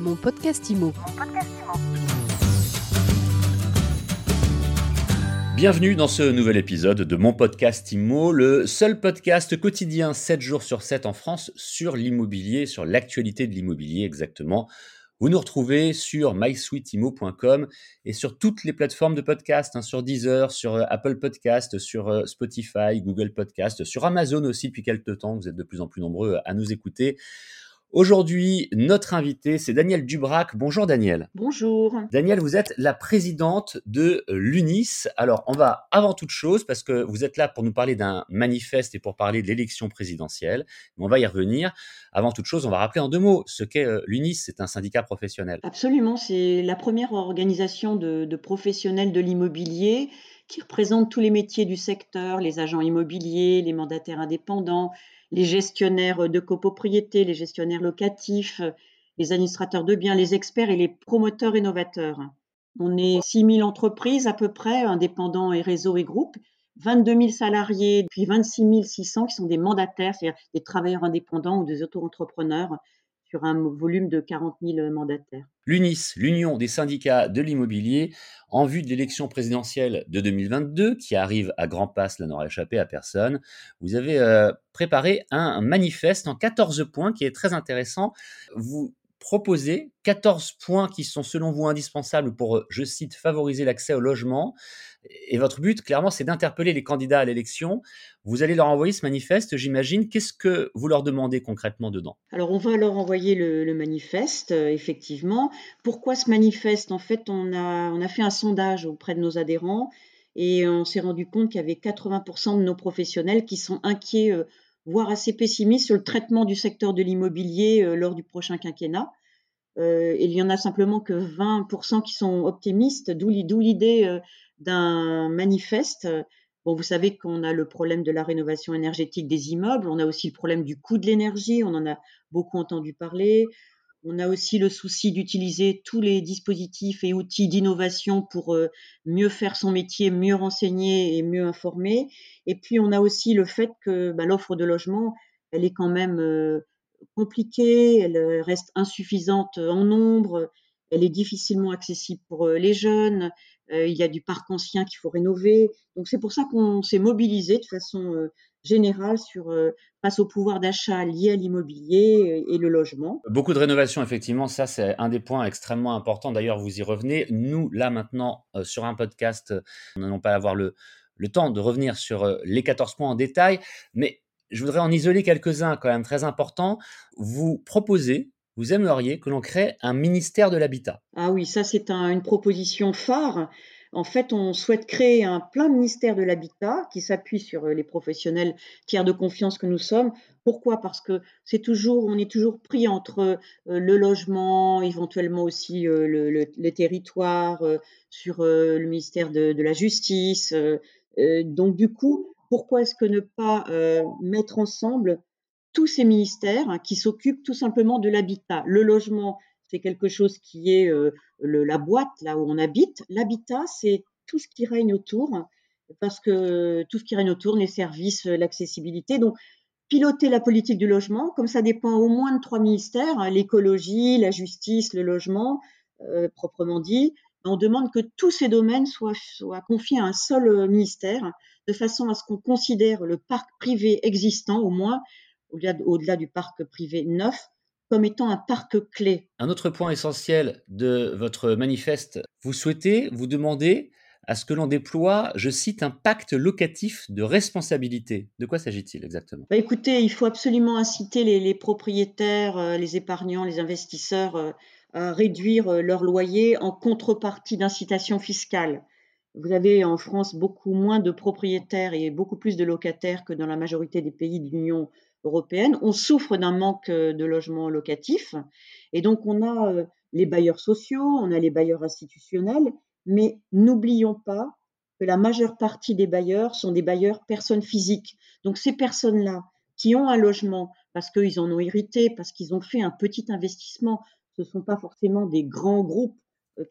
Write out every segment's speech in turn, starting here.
Mon podcast IMO. Bienvenue dans ce nouvel épisode de mon podcast IMO, le seul podcast quotidien 7 jours sur 7 en France sur l'immobilier, sur l'actualité de l'immobilier exactement. Vous nous retrouvez sur mysweetimo.com et sur toutes les plateformes de podcast, hein, sur Deezer, sur euh, Apple Podcast, sur euh, Spotify, Google Podcast, sur Amazon aussi depuis quelques temps. Vous êtes de plus en plus nombreux à nous écouter. Aujourd'hui, notre invité, c'est Daniel Dubrac. Bonjour Daniel. Bonjour. Daniel, vous êtes la présidente de l'UNIS. Alors, on va avant toute chose, parce que vous êtes là pour nous parler d'un manifeste et pour parler de l'élection présidentielle, on va y revenir. Avant toute chose, on va rappeler en deux mots ce qu'est euh, l'UNIS. C'est un syndicat professionnel. Absolument, c'est la première organisation de, de professionnels de l'immobilier qui représente tous les métiers du secteur, les agents immobiliers, les mandataires indépendants, les gestionnaires de copropriété, les gestionnaires locatifs, les administrateurs de biens, les experts et les promoteurs innovateurs. On est 6 000 entreprises à peu près, indépendants et réseaux et groupes, 22 000 salariés, puis 26 600 qui sont des mandataires, c'est-à-dire des travailleurs indépendants ou des auto-entrepreneurs sur un volume de 40 000 mandataires. L'UNIS, l'Union des syndicats de l'immobilier, en vue de l'élection présidentielle de 2022, qui arrive à grands pas, cela n'aura échappé à personne, vous avez euh, préparé un manifeste en 14 points qui est très intéressant. Vous proposez 14 points qui sont selon vous indispensables pour, je cite, favoriser l'accès au logement. Et votre but, clairement, c'est d'interpeller les candidats à l'élection. Vous allez leur envoyer ce manifeste, j'imagine. Qu'est-ce que vous leur demandez concrètement dedans? Alors, on va leur envoyer le, manifeste, euh, effectivement. Pourquoi ce manifeste? En fait, on a, on a fait un sondage auprès de nos adhérents et on s'est rendu compte qu'il y avait 80% de nos professionnels qui sont inquiets, euh, voire assez pessimistes sur le traitement du secteur de l'immobilier euh, lors du prochain quinquennat. il y en a simplement que 20% qui sont optimistes, d'où l'idée d'un manifeste. Bon, vous savez qu'on a le problème de la rénovation énergétique des immeubles, on a aussi le problème du coût de l'énergie, on en a beaucoup entendu parler. On a aussi le souci d'utiliser tous les dispositifs et outils d'innovation pour euh, mieux faire son métier, mieux renseigner et mieux informer. Et puis on a aussi le fait que bah, l'offre de logement, elle est quand même euh, compliquée, elle euh, reste insuffisante en nombre, elle est difficilement accessible pour les jeunes, il y a du parc ancien qu'il faut rénover. Donc c'est pour ça qu'on s'est mobilisé de façon euh, générale sur euh, face au pouvoir d'achat lié à l'immobilier et le logement. Beaucoup de rénovations, effectivement, ça c'est un des points extrêmement importants. D'ailleurs, vous y revenez. Nous, là maintenant, sur un podcast, nous n'allons pas avoir le, le temps de revenir sur les 14 points en détail, mais je voudrais en isoler quelques-uns quand même très importants. Vous proposez vous aimeriez que l'on crée un ministère de l'habitat. Ah oui, ça c'est une proposition phare. En fait, on souhaite créer un plein ministère de l'habitat qui s'appuie sur euh, les professionnels tiers de confiance que nous sommes. Pourquoi? Parce que c'est toujours, on est toujours pris entre euh, le logement, éventuellement aussi euh, le, le, territoire, sur le ministère de, de la justice. donc du coup, pourquoi est-ce que ne pas mettre ensemble tous ces ministères hein, qui s'occupent tout simplement de l'habitat. Le logement, c'est quelque chose qui est euh, la boîte, là où on habite. L'habitat, c'est tout ce qui règne autour, parce que tout ce qui règne autour, les services, l'accessibilité. Donc, piloter la politique du logement, comme ça dépend au moins de trois ministères, hein, l'écologie, la justice, le logement, euh, proprement dit, on demande que tous ces domaines soient, confiés à un seul euh, ministère, de façon à ce qu'on considère le parc privé existant, au moins, au-delà du parc privé neuf, comme étant un parc clé. Un autre point essentiel de votre manifeste, vous souhaitez, vous demandez à ce que l'on déploie, je cite, un pacte locatif de responsabilité. De quoi s'agit-il exactement? Bah Écoutez, il faut absolument inciter les, propriétaires, euh, les épargnants, les investisseurs euh, à réduire euh, leur loyer en contrepartie d'incitation fiscale. Vous avez en France beaucoup moins de propriétaires et beaucoup plus de locataires que dans la majorité des pays de l'Union européenne, on souffre d'un manque euh, de logements locatifs. Et donc, on a euh, les bailleurs sociaux, on a les bailleurs institutionnels, mais n'oublions pas que la majeure partie des bailleurs sont des bailleurs personnes physiques. Donc, ces personnes-là qui ont un logement parce qu'ils en ont hérité, parce qu'ils ont fait un petit investissement, ce ne sont pas forcément des grands groupes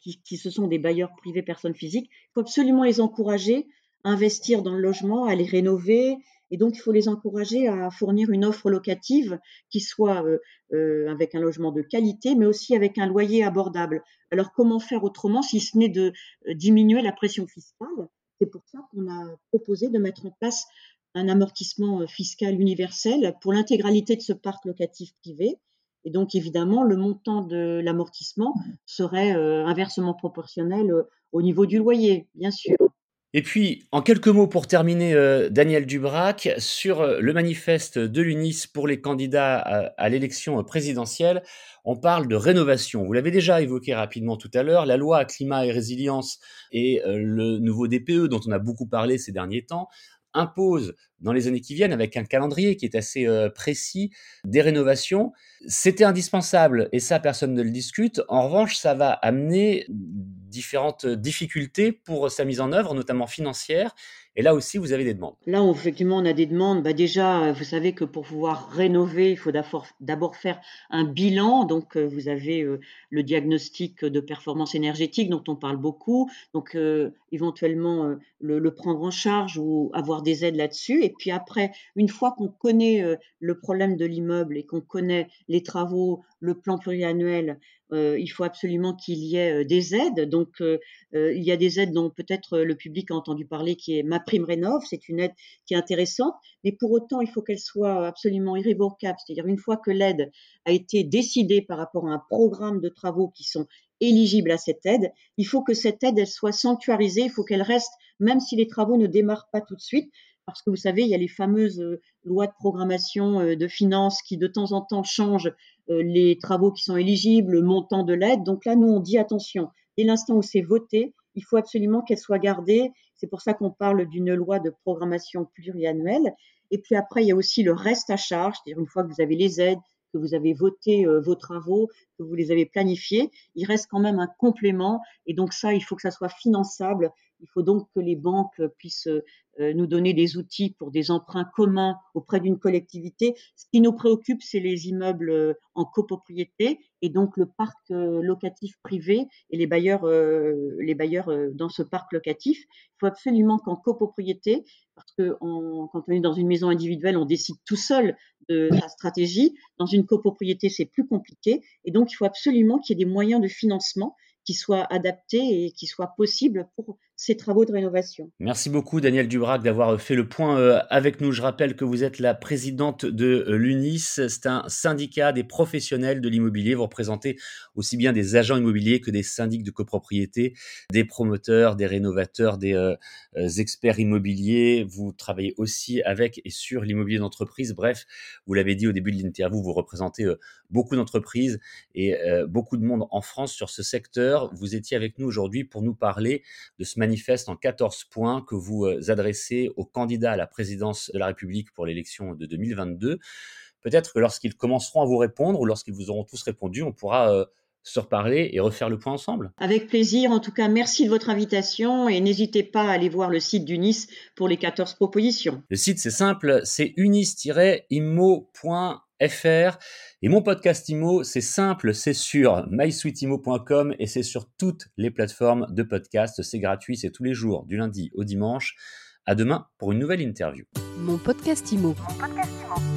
qui, qui, ce sont des bailleurs privés personnes physiques. Il faut absolument les encourager à investir dans le logement, à les rénover Et donc, il faut les encourager à fournir une offre locative qui soit euh, euh, avec un logement de qualité, mais aussi avec un loyer abordable. Alors, comment faire autrement si ce n'est de euh, diminuer la pression fiscale? C'est pour ça qu'on a proposé de mettre en place un amortissement fiscal universel pour l'intégralité de ce parc locatif privé. Et donc, évidemment, le montant de l'amortissement serait inversement proportionnel au niveau du loyer, bien sûr. Et puis, en quelques mots pour terminer, euh, Daniel Dubrac, sur euh, le manifeste de l'UNIS pour les candidats à, l'élection présidentielle, on parle de rénovation. Vous l'avez déjà évoqué rapidement tout à l'heure, la loi climat et résilience et euh, le nouveau DPE dont on a beaucoup parlé ces derniers temps impose dans les années qui viennent, avec un calendrier qui est assez précis, des rénovations. C'était indispensable, et ça, personne ne le discute. En revanche, ça va amener différentes difficultés pour sa mise en œuvre, notamment financière. Et là aussi, vous avez des demandes. Là, effectivement, on a des demandes. Bah déjà, vous savez que pour pouvoir rénover, il faut d'abord faire un bilan. Donc, euh, vous avez euh, le diagnostic de performance énergétique dont on parle beaucoup. Donc, euh, éventuellement, le, prendre en charge ou avoir des aides là-dessus. Et puis après, une fois qu'on connaît le problème de l'immeuble et qu'on connaît les travaux, le plan pluriannuel, il faut absolument qu'il y ait des aides. Donc, il y a des aides dont peut-être le public a entendu parler, qui est ma prime rénov. C'est une aide qui est intéressante, mais pour autant, il faut qu'elle soit absolument irrévocable. C'est-à-dire une fois que l'aide a été décidée par rapport à un programme de travaux qui sont éligibles à cette aide, il faut que cette aide elle soit sanctuarisée. Il faut qu'elle reste, même si les travaux ne démarrent pas tout de suite, parce que vous savez, il y a les fameuses lois de programmation de finances qui de temps en temps changent les travaux qui sont éligibles, le montant de l'aide. Donc là, nous, on dit attention, dès l'instant où c'est voté, il faut absolument qu'elle soit gardée. C'est pour ça qu'on parle d'une loi de programmation pluriannuelle. Et puis après, il y a aussi le reste à charge, c'est-à-dire une fois que vous avez les aides, que vous avez voté vos travaux, que vous les avez planifiés, il reste quand même un complément. Et donc ça, il faut que ça soit finançable. Il faut donc que les banques puissent euh, nous donner des outils pour des emprunts communs auprès d'une collectivité. Ce qui nous préoccupe, c'est les immeubles euh, en copropriété et donc le parc euh, locatif privé et les bailleurs dans ce parc locatif. Il faut absolument qu'en copropriété, parce que quand on est dans une maison individuelle, on décide tout seul de la stratégie. Dans une copropriété, c'est plus compliqué. Et donc, il faut absolument qu'il y ait des moyens de financement qui soient adaptés et qui soient possibles pour travaux de rénovation. Merci beaucoup Daniel Dubrac d'avoir fait le point euh, avec nous. Je rappelle que vous êtes la présidente de euh, l'UNIS. C'est un syndicat des professionnels de l'immobilier. Vous représentez aussi bien des agents immobiliers que des syndics de copropriété, des promoteurs, des rénovateurs, des euh, experts immobiliers. Vous travaillez aussi avec et sur l'immobilier d'entreprise. Bref, vous l'avez dit au début de l'interview, vous représentez beaucoup d'entreprises et beaucoup de monde en France sur ce secteur. Vous étiez avec nous aujourd'hui pour nous parler de ce manifeste en 14 points que vous euh, adressez aux candidats à la présidence de la République pour l'élection de 2022. Peut-être que lorsqu'ils commenceront à vous répondre ou lorsqu'ils vous auront tous répondu, on pourra euh, se reparler et refaire le point ensemble. Avec plaisir. En tout cas, merci de votre invitation et n'hésitez pas à aller voir le site d'UNIS pour les 14 propositions. Le site, c'est simple, c'est unis-immo.fr. Et mon podcast IMO, c'est simple, c'est sur mysweetimo.com et c'est sur toutes les plateformes de podcast. C'est gratuit, c'est tous les jours, du lundi au dimanche. À demain pour une nouvelle interview. Mon podcast IMO. Mon podcast IMO.